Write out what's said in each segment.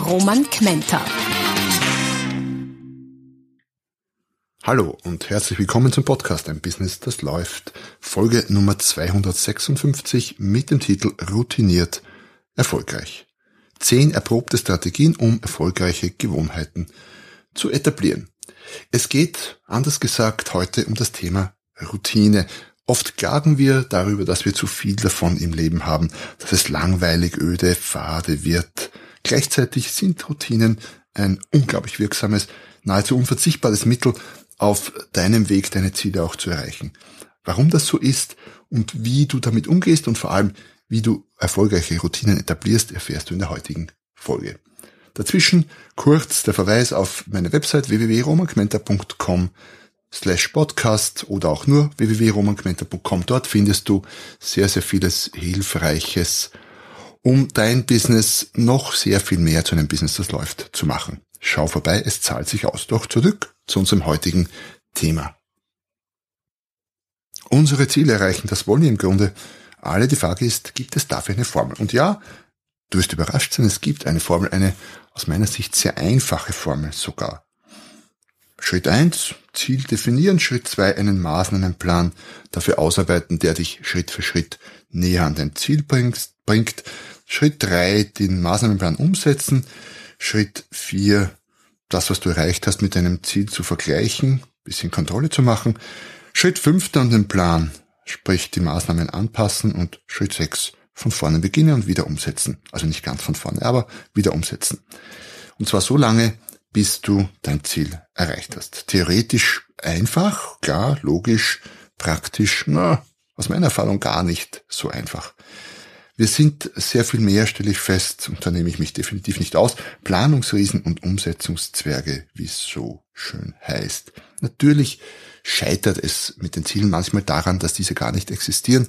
Roman Kmenter. Hallo und herzlich willkommen zum Podcast Ein Business, das läuft. Folge Nummer 256 mit dem Titel Routiniert erfolgreich. Zehn erprobte Strategien, um erfolgreiche Gewohnheiten zu etablieren. Es geht, anders gesagt, heute um das Thema Routine. Oft klagen wir darüber, dass wir zu viel davon im Leben haben, dass es langweilig, öde, fade wird. Gleichzeitig sind Routinen ein unglaublich wirksames, nahezu unverzichtbares Mittel, auf deinem Weg deine Ziele auch zu erreichen. Warum das so ist und wie du damit umgehst und vor allem, wie du erfolgreiche Routinen etablierst, erfährst du in der heutigen Folge. Dazwischen kurz der Verweis auf meine Website www.romanquenter.com slash podcast oder auch nur www.romanquenter.com. Dort findest du sehr, sehr vieles Hilfreiches, um dein Business noch sehr viel mehr zu einem Business, das läuft, zu machen. Schau vorbei, es zahlt sich aus. Doch zurück zu unserem heutigen Thema. Unsere Ziele erreichen, das wollen wir im Grunde alle. Die Frage ist, gibt es dafür eine Formel? Und ja, du wirst überrascht sein, es gibt eine Formel, eine aus meiner Sicht sehr einfache Formel sogar. Schritt eins: Ziel definieren. Schritt zwei: einen Maßnahmenplan dafür ausarbeiten, der dich Schritt für Schritt näher an dein Ziel bringt. Schritt drei: den Maßnahmenplan umsetzen. Schritt vier: das, was du erreicht hast, mit deinem Ziel zu vergleichen, bisschen Kontrolle zu machen. Schritt fünf dann den Plan, sprich die Maßnahmen anpassen und Schritt sechs von vorne beginnen und wieder umsetzen. Also nicht ganz von vorne, aber wieder umsetzen. Und zwar so lange, bis du dein Ziel erreicht hast. Theoretisch einfach, klar, logisch, praktisch, na, aus meiner Erfahrung gar nicht so einfach. Wir sind sehr viel mehr, stelle ich fest, und da nehme ich mich definitiv nicht aus, Planungsriesen und Umsetzungszwerge, wie es so schön heißt. Natürlich scheitert es mit den Zielen manchmal daran, dass diese gar nicht existieren.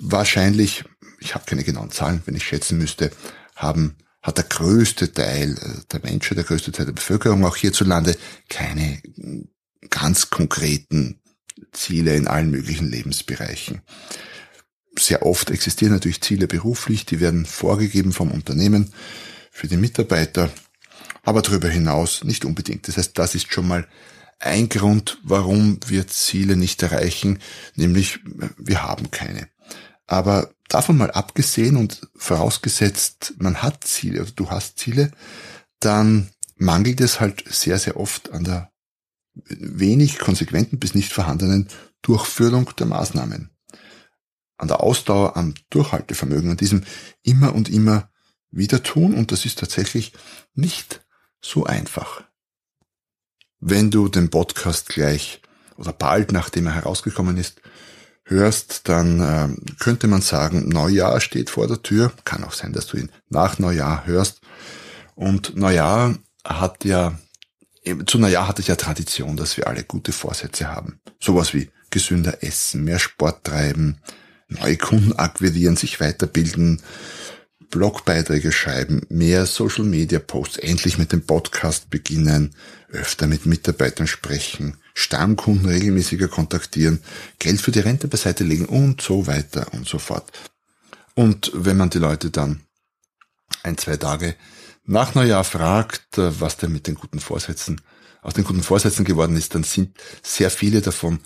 Wahrscheinlich, ich habe keine genauen Zahlen, wenn ich schätzen müsste, haben hat der größte Teil äh, der Menschen, der größte Teil der Bevölkerung auch hierzulande keine ganz konkreten Ziele in allen möglichen Lebensbereichen. Sehr oft existieren natürlich Ziele beruflich, die werden vorgegeben vom Unternehmen für die Mitarbeiter, aber darüber hinaus nicht unbedingt. Das heißt, das ist schon mal ein Grund, warum wir Ziele nicht erreichen, nämlich wir haben keine. Aber davon mal abgesehen und vorausgesetzt, man hat Ziele oder du hast Ziele, dann mangelt es halt sehr, sehr oft an der wenig konsequenten bis nicht vorhandenen Durchführung der Maßnahmen. An der Ausdauer, am Durchhaltevermögen, an diesem immer und immer wieder tun und das ist tatsächlich nicht so einfach. Wenn du den Podcast gleich oder bald nachdem er herausgekommen ist, hörst, dann äh, könnte man sagen, Neujahr steht vor der Tür. Kann auch sein, dass du ihn nach Neujahr hörst. Und Neujahr hat ja, zu Neujahr hat es ja Tradition, dass wir alle gute Vorsätze haben. Sowas wie gesünder essen, mehr Sport treiben, neue Kunden akquirieren, sich weiterbilden, Blogbeiträge schreiben, mehr Social Media Posts, endlich mit dem Podcast beginnen, öfter mit Mitarbeitern sprechen, Stammkunden regelmäßiger kontaktieren, Geld für die Rente beiseite legen und so weiter und so fort. Und wenn man die Leute dann ein, zwei Tage nach Neujahr fragt, was denn mit den guten Vorsätzen, aus den guten Vorsätzen geworden ist, dann sind sehr viele davon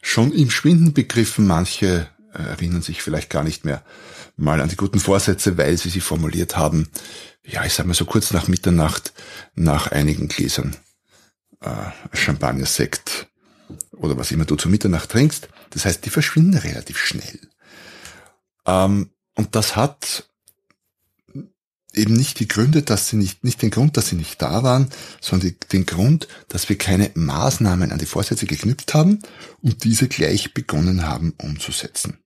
schon im Schwinden begriffen. Manche erinnern sich vielleicht gar nicht mehr mal an die guten Vorsätze, weil sie sie formuliert haben, ja, ich sag mal so kurz nach Mitternacht, nach einigen Gläsern äh, Champagner, Sekt oder was immer du zu Mitternacht trinkst. Das heißt, die verschwinden relativ schnell. Ähm, und das hat eben nicht die Gründe, dass sie nicht, nicht den Grund, dass sie nicht da waren, sondern den Grund, dass wir keine Maßnahmen an die Vorsätze geknüpft haben und diese gleich begonnen haben umzusetzen.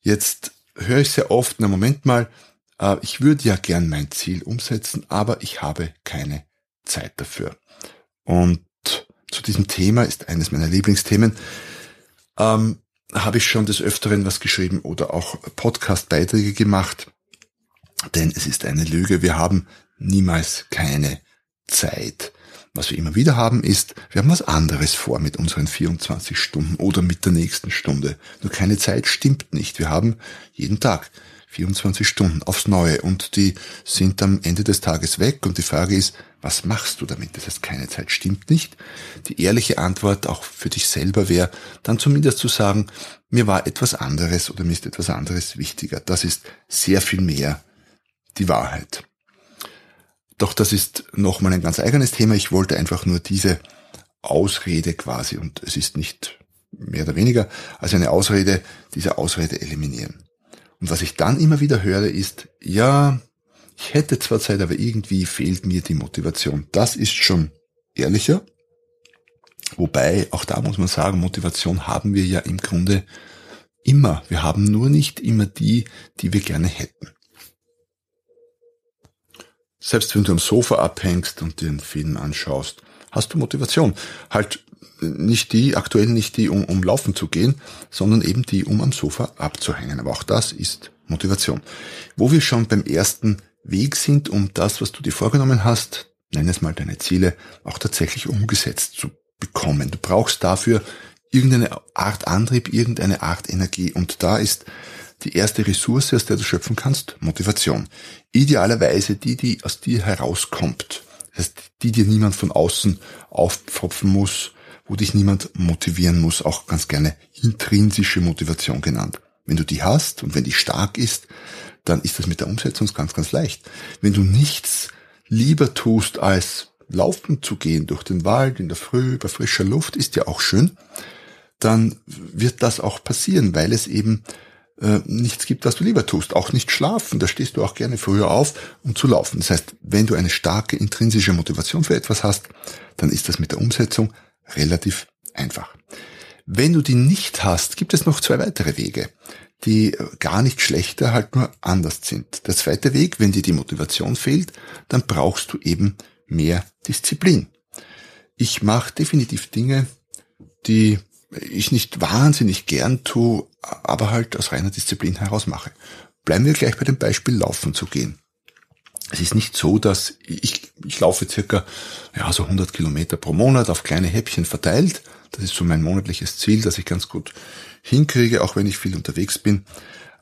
Jetzt höre ich sehr oft, na Moment mal, Äh, ich würde ja gern mein Ziel umsetzen, aber ich habe keine Zeit dafür. Und zu diesem Thema ist eines meiner Lieblingsthemen. Ähm, habe ich schon des Öfteren was geschrieben oder auch Podcast-Beiträge gemacht. Denn es ist eine Lüge. Wir haben niemals keine Zeit. Was wir immer wieder haben ist, wir haben was anderes vor mit unseren 24 Stunden oder mit der nächsten Stunde. Nur keine Zeit stimmt nicht. Wir haben jeden Tag 24 Stunden aufs Neue und die sind am Ende des Tages weg und die Frage ist, was machst du damit? Das heißt, keine Zeit stimmt nicht. Die ehrliche Antwort auch für dich selber wäre, dann zumindest zu sagen, mir war etwas anderes oder mir ist etwas anderes wichtiger. Das ist sehr viel mehr die Wahrheit. Doch das ist nochmal ein ganz eigenes Thema. Ich wollte einfach nur diese Ausrede quasi, und es ist nicht mehr oder weniger als eine Ausrede, diese Ausrede eliminieren. Und was ich dann immer wieder höre, ist, ja, ich hätte zwar Zeit, aber irgendwie fehlt mir die Motivation. Das ist schon ehrlicher. Wobei, auch da muss man sagen, Motivation haben wir ja im Grunde immer. Wir haben nur nicht immer die, die wir gerne hätten. Selbst wenn du am Sofa abhängst und dir einen Film anschaust, hast du Motivation. Halt nicht die, aktuell nicht die, um, um laufen zu gehen, sondern eben die, um am Sofa abzuhängen. Aber auch das ist Motivation. Wo wir schon beim ersten Weg sind, um das, was du dir vorgenommen hast, nenn es mal deine Ziele, auch tatsächlich umgesetzt zu bekommen. Du brauchst dafür irgendeine Art Antrieb, irgendeine Art Energie. Und da ist die erste Ressource, aus der du schöpfen kannst, Motivation. Idealerweise die, die aus dir herauskommt. Das heißt, die dir niemand von außen aufpfropfen muss, wo dich niemand motivieren muss, auch ganz gerne intrinsische Motivation genannt. Wenn du die hast und wenn die stark ist, dann ist das mit der Umsetzung ganz, ganz leicht. Wenn du nichts lieber tust, als laufen zu gehen durch den Wald in der Früh bei frischer Luft, ist ja auch schön, dann wird das auch passieren, weil es eben äh, nichts gibt, was du lieber tust. Auch nicht schlafen, da stehst du auch gerne früher auf, um zu laufen. Das heißt, wenn du eine starke intrinsische Motivation für etwas hast, dann ist das mit der Umsetzung relativ einfach. Wenn du die nicht hast, gibt es noch zwei weitere Wege, die gar nicht schlechter, halt nur anders sind. Der zweite Weg, wenn dir die Motivation fehlt, dann brauchst du eben mehr Disziplin. Ich mache definitiv Dinge, die ich nicht wahnsinnig gern tue, aber halt aus reiner Disziplin heraus mache. Bleiben wir gleich bei dem Beispiel Laufen zu gehen. Es ist nicht so, dass ich, ich laufe circa ja, so 100 Kilometer pro Monat auf kleine Häppchen verteilt. Das ist so mein monatliches Ziel, das ich ganz gut hinkriege, auch wenn ich viel unterwegs bin.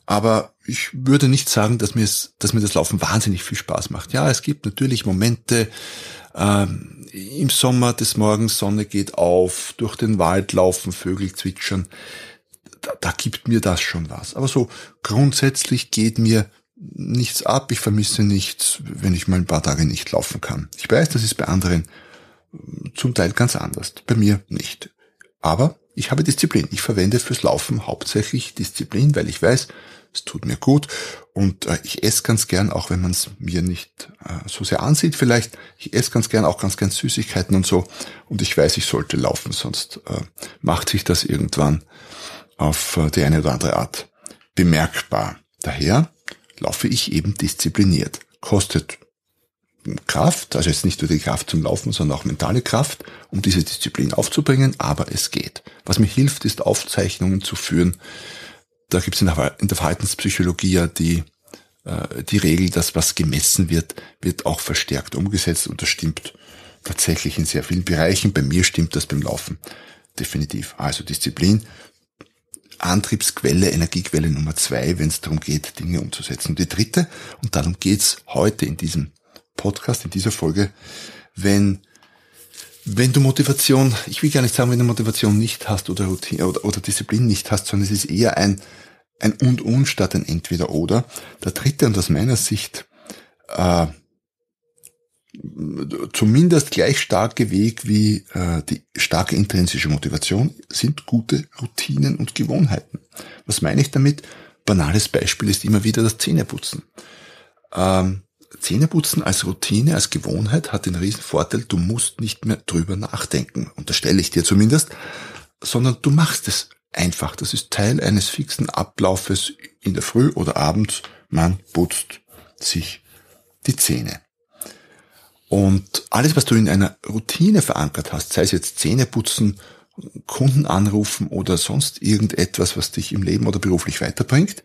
Aber ich würde nicht sagen, dass mir, dass mir das Laufen wahnsinnig viel Spaß macht. Ja, es gibt natürlich Momente, ähm, im Sommer des Morgens, Sonne geht auf, durch den Wald laufen, Vögel zwitschern. Da, da gibt mir das schon was. Aber so grundsätzlich geht mir nichts ab. Ich vermisse nichts, wenn ich mal ein paar Tage nicht laufen kann. Ich weiß, das ist bei anderen äh, zum Teil ganz anders. Bei mir nicht. Aber ich habe Disziplin. Ich verwende fürs Laufen hauptsächlich Disziplin, weil ich weiß, es tut mir gut und äh, ich esse ganz gern, auch wenn man es mir nicht äh, so sehr ansieht vielleicht. Ich esse ganz gern, auch ganz gern Süßigkeiten und so und ich weiß, ich sollte laufen, sonst äh, macht sich das irgendwann auf äh, die eine oder andere Art bemerkbar. Daher laufe ich eben diszipliniert. Kostet Kraft, also jetzt nicht nur die Kraft zum Laufen, sondern auch mentale Kraft, um diese Disziplin aufzubringen, aber es geht. Was mir hilft, ist Aufzeichnungen zu führen, da gibt es in der Verhaltenspsychologie ja die, äh, die Regel, dass was gemessen wird, wird auch verstärkt umgesetzt und das stimmt tatsächlich in sehr vielen Bereichen. Bei mir stimmt das beim Laufen definitiv. Also Disziplin, Antriebsquelle, Energiequelle Nummer zwei, wenn es darum geht, Dinge umzusetzen. Die dritte, und darum geht's heute in diesem Podcast, in dieser Folge, wenn wenn du Motivation, ich will gar nicht sagen, wenn du Motivation nicht hast oder Routine oder, oder Disziplin nicht hast, sondern es ist eher ein, ein und und statt ein entweder oder. Der dritte und aus meiner Sicht äh, zumindest gleich starke Weg wie äh, die starke intrinsische Motivation sind gute Routinen und Gewohnheiten. Was meine ich damit? Banales Beispiel ist immer wieder das Zähneputzen. Ähm, Zähneputzen als Routine, als Gewohnheit hat den riesen Vorteil, du musst nicht mehr drüber nachdenken, unterstelle ich dir zumindest, sondern du machst es einfach. Das ist Teil eines fixen Ablaufes in der Früh oder abends. Man putzt sich die Zähne. Und alles, was du in einer Routine verankert hast, sei es jetzt Zähne putzen, Kunden anrufen oder sonst irgendetwas, was dich im Leben oder beruflich weiterbringt,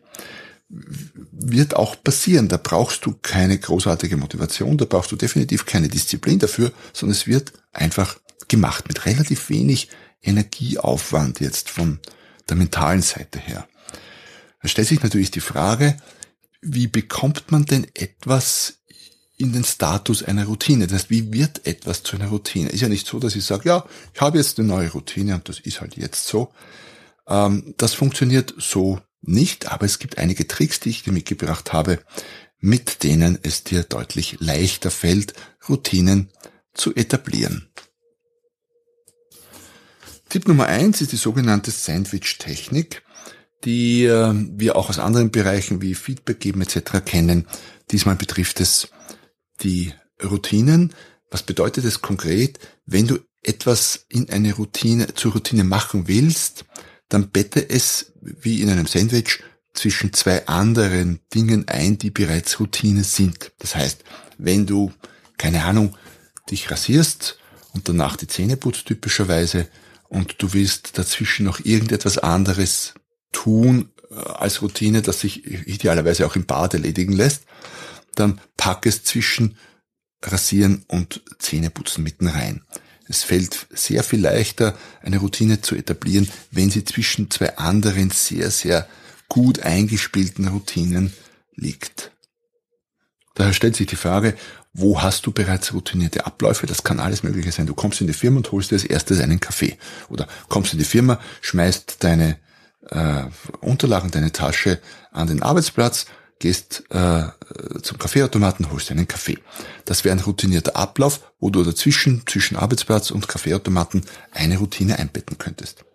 wird auch passieren. Da brauchst du keine großartige Motivation, da brauchst du definitiv keine Disziplin dafür, sondern es wird einfach gemacht mit relativ wenig Energieaufwand jetzt von der mentalen Seite her. Da stellt sich natürlich die Frage, wie bekommt man denn etwas in den Status einer Routine? Das heißt, wie wird etwas zu einer Routine? Ist ja nicht so, dass ich sage, ja, ich habe jetzt eine neue Routine und das ist halt jetzt so. Ähm, das funktioniert so nicht, aber es gibt einige Tricks, die ich dir mitgebracht habe, mit denen es dir deutlich leichter fällt, Routinen zu etablieren. Tipp Nummer eins ist die sogenannte Sandwich-Technik, die äh, wir auch aus anderen Bereichen wie Feedback geben etc. kennen. Diesmal betrifft es die Routinen. Was bedeutet es konkret? Wenn du etwas in eine Routine, zur Routine machen willst, dann bette es wie in einem Sandwich zwischen zwei anderen Dingen ein, die bereits Routine sind. Das heißt, wenn du, keine Ahnung, dich rasierst und danach die Zähne putzt typischerweise und du willst dazwischen noch irgendetwas anderes tun äh, als Routine, das sich idealerweise auch im Bad erledigen lässt, dann pack es zwischen Rasieren und Zähneputzen mitten rein. Es fällt sehr viel leichter, eine Routine zu etablieren, wenn sie zwischen zwei anderen sehr, sehr gut eingespielten Routinen liegt. Daher stellt sich die Frage, wo hast du bereits routinierte Abläufe? Das kann alles Mögliche sein. Du kommst in die Firma und holst dir als erstes einen Kaffee. Oder kommst in die Firma, schmeißt deine äh, Unterlagen, deine Tasche an den Arbeitsplatz, gehst äh, zum Kaffeeautomaten, holst einen Kaffee. Das wäre ein routinierter Ablauf, wo du dazwischen, zwischen Arbeitsplatz und Kaffeeautomaten eine Routine einbetten könntest.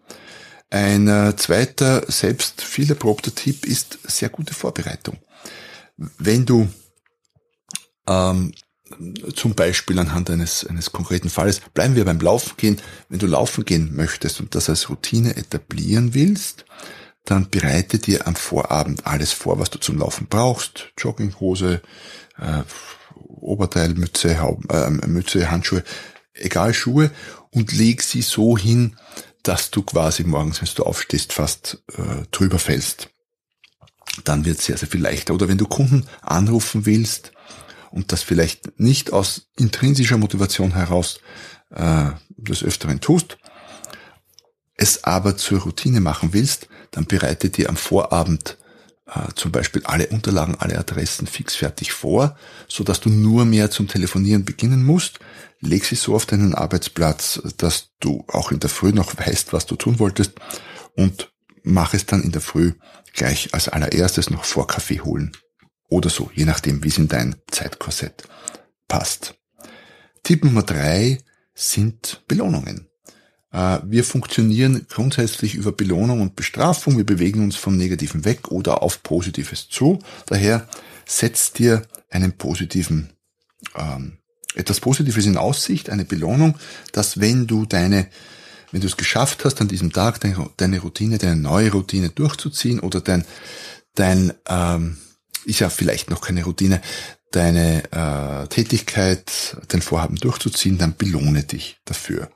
Ein äh, zweiter, selbst viel erprobter Tipp ist sehr gute Vorbereitung. Wenn du ähm, zum Beispiel anhand eines, eines konkreten Falles, bleiben wir beim Laufen gehen, wenn du laufen gehen möchtest und das als Routine etablieren willst, dann bereite dir am Vorabend alles vor, was du zum Laufen brauchst. Jogginghose, äh, Oberteil, Mütze, Haub, äh, Mütze, Handschuhe, egal Schuhe und leg sie so hin, dass du quasi morgens, wenn du aufstehst, fast äh, drüber fällst. Dann wird es sehr, sehr viel leichter. Oder wenn du Kunden anrufen willst und das vielleicht nicht aus intrinsischer Motivation heraus äh, des Öfteren tust, es aber zur Routine machen willst, dann bereite dir am Vorabend äh, zum Beispiel alle Unterlagen, alle Adressen fix fertig vor, so dass du nur mehr zum Telefonieren beginnen musst. Leg sie so auf deinen Arbeitsplatz, dass du auch in der Früh noch weißt, was du tun wolltest und mach es dann in der Früh gleich als allererstes noch vor Kaffee holen. Oder so, je nachdem, wie es in dein Zeitkorsett passt. Tipp Nummer drei sind Belohnungen. Äh, wir funktionieren grundsätzlich über Belohnung und Bestrafung. Wir bewegen uns vom Negativen weg oder auf Positives zu. Daher setzt dir einen positiven, ähm, etwas Positives in Aussicht, eine Belohnung, dass wenn du deine, wenn du es geschafft hast, an diesem Tag deine, deine Routine, deine neue Routine durchzuziehen oder dein, dein, ähm, ist ja vielleicht noch keine Routine, deine äh, Tätigkeit, dein Vorhaben durchzuziehen, dann belohne dich dafür.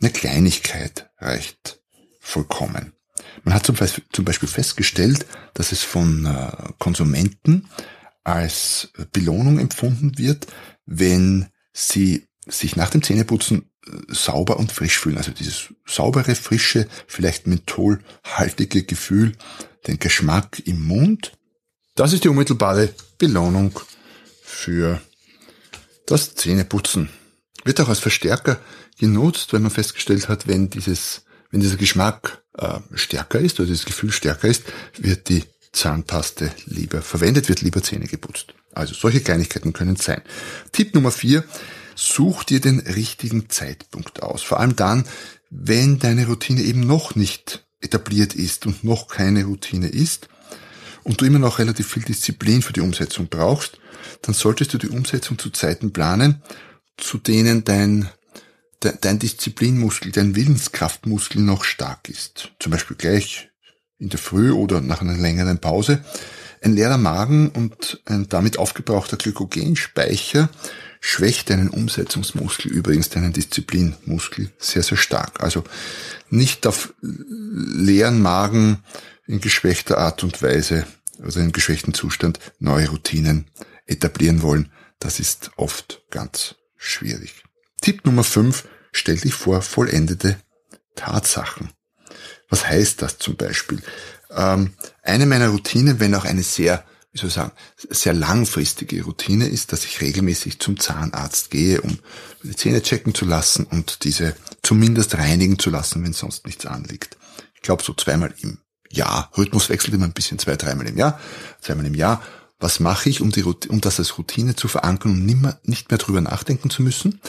Eine Kleinigkeit reicht vollkommen. Man hat zum Beispiel festgestellt, dass es von äh, Konsumenten als Belohnung empfunden wird, wenn sie sich nach dem Zähneputzen äh, sauber und frisch fühlen. Also dieses saubere, frische, vielleicht mentholhaltige Gefühl, den Geschmack im Mund. Das ist die unmittelbare Belohnung für das Zähneputzen. Wird auch als Verstärker genutzt, weil man festgestellt hat, wenn dieses, wenn dieser Geschmack äh, stärker ist oder dieses Gefühl stärker ist, wird die Zahnpaste lieber verwendet, wird lieber Zähne geputzt. Also solche Kleinigkeiten können sein. Tipp Nummer vier, such dir den richtigen Zeitpunkt aus. Vor allem dann, wenn deine Routine eben noch nicht etabliert ist und noch keine Routine ist und du immer noch relativ viel Disziplin für die Umsetzung brauchst, dann solltest du die Umsetzung zu Zeiten planen, zu denen dein dein Disziplinmuskel, dein Willenskraftmuskel noch stark ist. Zum Beispiel gleich in der Früh oder nach einer längeren Pause. Ein leerer Magen und ein damit aufgebrauchter Glykogenspeicher schwächt deinen Umsetzungsmuskel, übrigens deinen Disziplinmuskel sehr, sehr stark. Also nicht auf leeren Magen in geschwächter Art und Weise oder in geschwächten Zustand neue Routinen etablieren wollen. Das ist oft ganz schwierig. Tipp Nummer 5. Stell dich vor vollendete Tatsachen. Was heißt das zum Beispiel? Ähm, eine meiner Routinen, wenn auch eine sehr, wie soll ich sagen, sehr langfristige Routine ist, dass ich regelmäßig zum Zahnarzt gehe, um die Zähne checken zu lassen und diese zumindest reinigen zu lassen, wenn sonst nichts anliegt. Ich glaube so zweimal im Jahr. Rhythmus wechselt immer ein bisschen, zwei, dreimal im Jahr, zweimal im Jahr. Was mache ich, um, die, um das als Routine zu verankern und nicht mehr, nicht mehr drüber nachdenken zu müssen?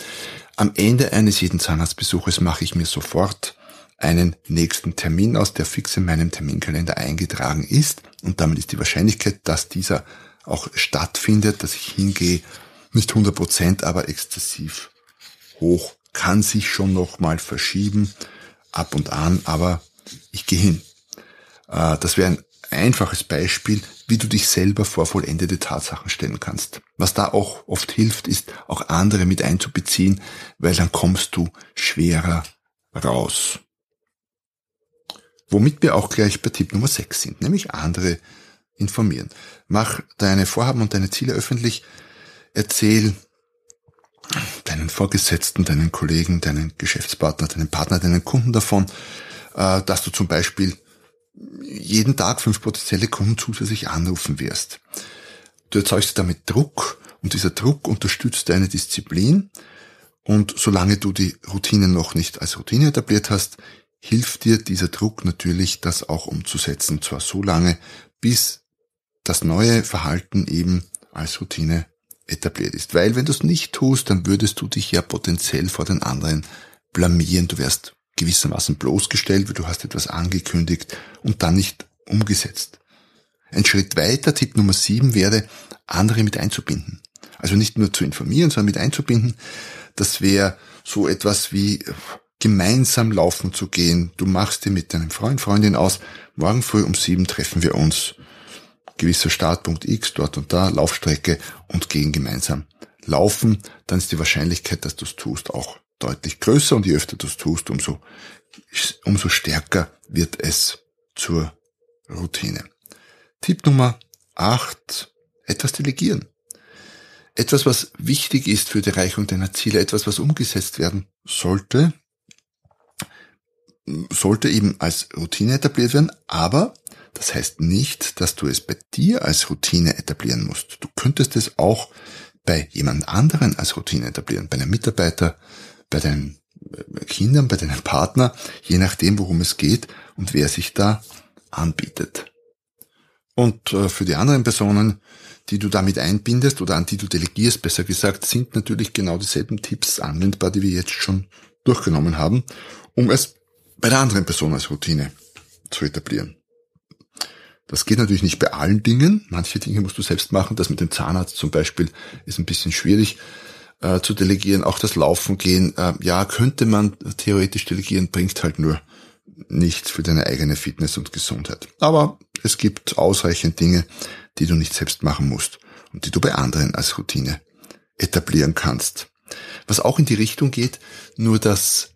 Am Ende eines jeden Zahnarztbesuches mache ich mir sofort einen nächsten Termin aus, der fix in meinem Terminkalender eingetragen ist. Und damit ist die Wahrscheinlichkeit, dass dieser auch stattfindet, dass ich hingehe, nicht 100 Prozent, aber exzessiv hoch. Kann sich schon nochmal verschieben, ab und an, aber ich gehe hin. Äh, das wäre ein einfaches Beispiel, wie du dich selber vor vollendete Tatsachen stellen kannst. Was da auch oft hilft, ist auch andere mit einzubeziehen, weil dann kommst du schwerer raus. Womit wir auch gleich bei Tipp Nummer 6 sind, nämlich andere informieren. Mach deine Vorhaben und deine Ziele öffentlich. Erzähl deinen Vorgesetzten, deinen Kollegen, deinen Geschäftspartner, deinen Partner, deinen Kunden davon, äh, dass du zum Beispiel jeden Tag fünf potenzielle Kunden zusätzlich anrufen wirst. Du erzeugst damit Druck und dieser Druck unterstützt deine Disziplin und solange du die Routine noch nicht als Routine etabliert hast, hilft dir dieser Druck natürlich, das auch umzusetzen. Und zwar so lange, bis das neue Verhalten eben als Routine etabliert ist. Weil wenn du es nicht tust, dann würdest du dich ja potenziell vor den anderen blamieren. Du wärst gewissermaßen bloßgestellt, weil du hast etwas angekündigt und dann nicht umgesetzt. Ein Schritt weiter, Tipp Nummer sieben wäre, andere mit einzubinden. Also nicht nur zu informieren, sondern mit einzubinden. Das wäre so etwas wie gemeinsam laufen zu gehen. Du machst dir mit deinem Freund, Freundin aus, morgen früh um sieben treffen wir uns. Gewisser Startpunkt X, dort und da, Laufstrecke und gehen gemeinsam laufen. Dann ist die Wahrscheinlichkeit, dass du es tust, auch deutlich größer und je öfter du es tust, umso, umso stärker wird es zur Routine. Tipp Nummer 8. Etwas delegieren. Etwas, was wichtig ist für die Erreichung deiner Ziele, etwas, was umgesetzt werden sollte, sollte eben als Routine etabliert werden, aber das heißt nicht, dass du es bei dir als Routine etablieren musst. Du könntest es auch bei jemand anderen als Routine etablieren, bei einem Mitarbeiter, bei deinen äh, Kindern, bei deinem Partner, je nachdem, worum es geht und wer sich da anbietet. Und äh, für die anderen Personen, die du damit einbindest oder an die du delegierst, besser gesagt, sind natürlich genau dieselben Tipps anwendbar, die wir jetzt schon durchgenommen haben, um es bei der anderen Person als Routine zu etablieren. Das geht natürlich nicht bei allen Dingen. Manche Dinge musst du selbst machen. Das mit dem Zahnarzt zum Beispiel ist ein bisschen schwierig äh, zu delegieren. Auch das Laufen gehen, äh, ja, könnte man theoretisch delegieren, bringt halt nur nichts für deine eigene Fitness und Gesundheit. Aber es gibt ausreichend Dinge, die du nicht selbst machen musst und die du bei anderen als Routine etablieren kannst. Was auch in die Richtung geht, nur dass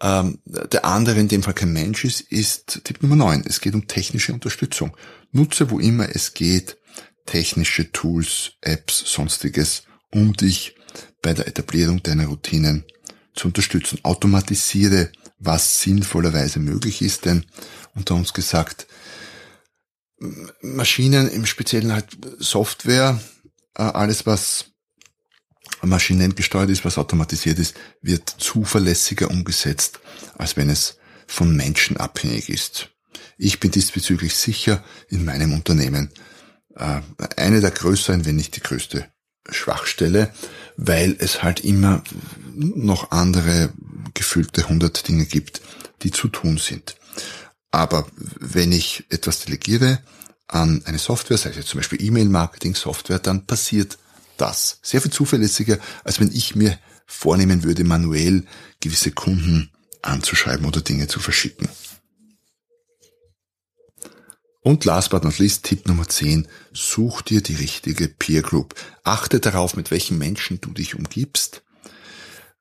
ähm, der andere in dem Fall kein Mensch ist, ist Tipp Nummer 9. Es geht um technische Unterstützung. Nutze, wo immer es geht, technische Tools, Apps, sonstiges, um dich bei der Etablierung deiner Routinen zu unterstützen. Automatisiere, was sinnvollerweise möglich ist, denn unter uns gesagt, Maschinen, im Speziellen halt Software, äh, alles was maschinell gesteuert ist, was automatisiert ist, wird zuverlässiger umgesetzt, als wenn es von Menschen abhängig ist. Ich bin diesbezüglich sicher in meinem Unternehmen äh, eine der größeren, wenn nicht die größte Schwachstelle, weil es halt immer noch andere gefühlte hundert Dinge gibt, die zu tun sind. Aber wenn ich etwas delegiere an eine Software, sei es jetzt zum Beispiel E-Mail-Marketing-Software, dann passiert das. Sehr viel zuverlässiger, als wenn ich mir vornehmen würde, manuell gewisse Kunden anzuschreiben oder Dinge zu verschicken. Und last but not least, Tipp Nummer 10, such dir die richtige Peer Group. Achte darauf, mit welchen Menschen du dich umgibst,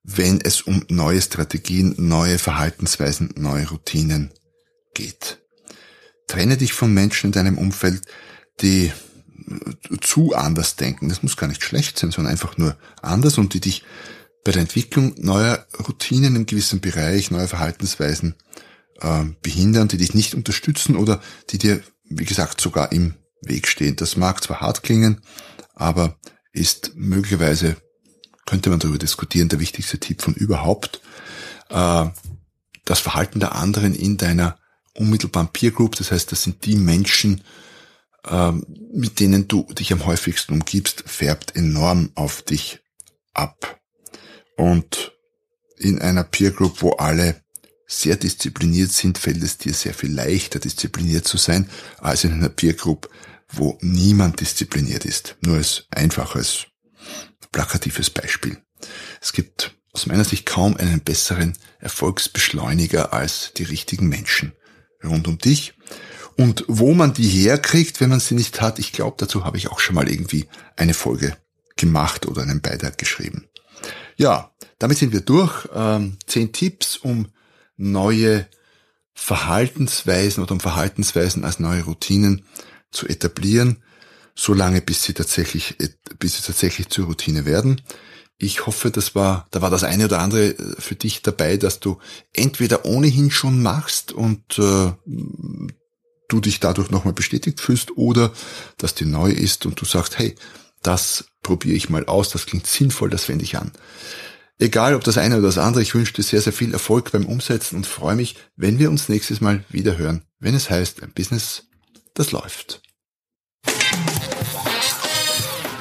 wenn es um neue Strategien, neue Verhaltensweisen, neue Routinen geht. Trenne dich von Menschen in deinem Umfeld, die zu anders denken. Das muss gar nicht schlecht sein, sondern einfach nur anders und die dich bei der Entwicklung neuer Routinen im gewissen Bereich, neuer Verhaltensweisen äh, behindern, die dich nicht unterstützen oder die dir wie gesagt, sogar im Weg stehen. Das mag zwar hart klingen, aber ist möglicherweise, könnte man darüber diskutieren, der wichtigste Tipp von überhaupt. Äh, das Verhalten der anderen in deiner unmittelbaren Peer Group, das heißt, das sind die Menschen, äh, mit denen du dich am häufigsten umgibst, färbt enorm auf dich ab. Und in einer Peer Group, wo alle sehr diszipliniert sind, fällt es dir sehr viel leichter, diszipliniert zu sein, als in einer Peer Group, wo niemand diszipliniert ist. Nur als einfaches, plakatives Beispiel. Es gibt aus meiner Sicht kaum einen besseren Erfolgsbeschleuniger als die richtigen Menschen rund um dich. Und wo man die herkriegt, wenn man sie nicht hat, ich glaube, dazu habe ich auch schon mal irgendwie eine Folge gemacht oder einen Beitrag geschrieben. Ja, damit sind wir durch. Ähm, zehn Tipps, um neue Verhaltensweisen oder um Verhaltensweisen als neue Routinen zu etablieren, solange bis sie tatsächlich, bis sie tatsächlich zur Routine werden. Ich hoffe, das war, da war das eine oder andere äh, für dich dabei, dass du entweder ohnehin schon machst und äh, du dich dadurch nochmal bestätigt fühlst oder dass die neu ist und du sagst, hey, das probiere ich mal aus, das klingt sinnvoll, das wende ich an. Egal ob das eine oder das andere, ich wünsche dir sehr, sehr viel Erfolg beim Umsetzen und freue mich, wenn wir uns nächstes Mal wieder hören, wenn es heißt, ein Business, das läuft.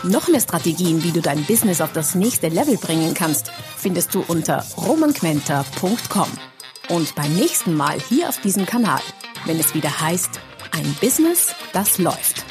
Noch mehr Strategien, wie du dein Business auf das nächste Level bringen kannst, findest du unter romanquenter.com. Und beim nächsten Mal hier auf diesem Kanal, wenn es wieder heißt, ein Business, das läuft.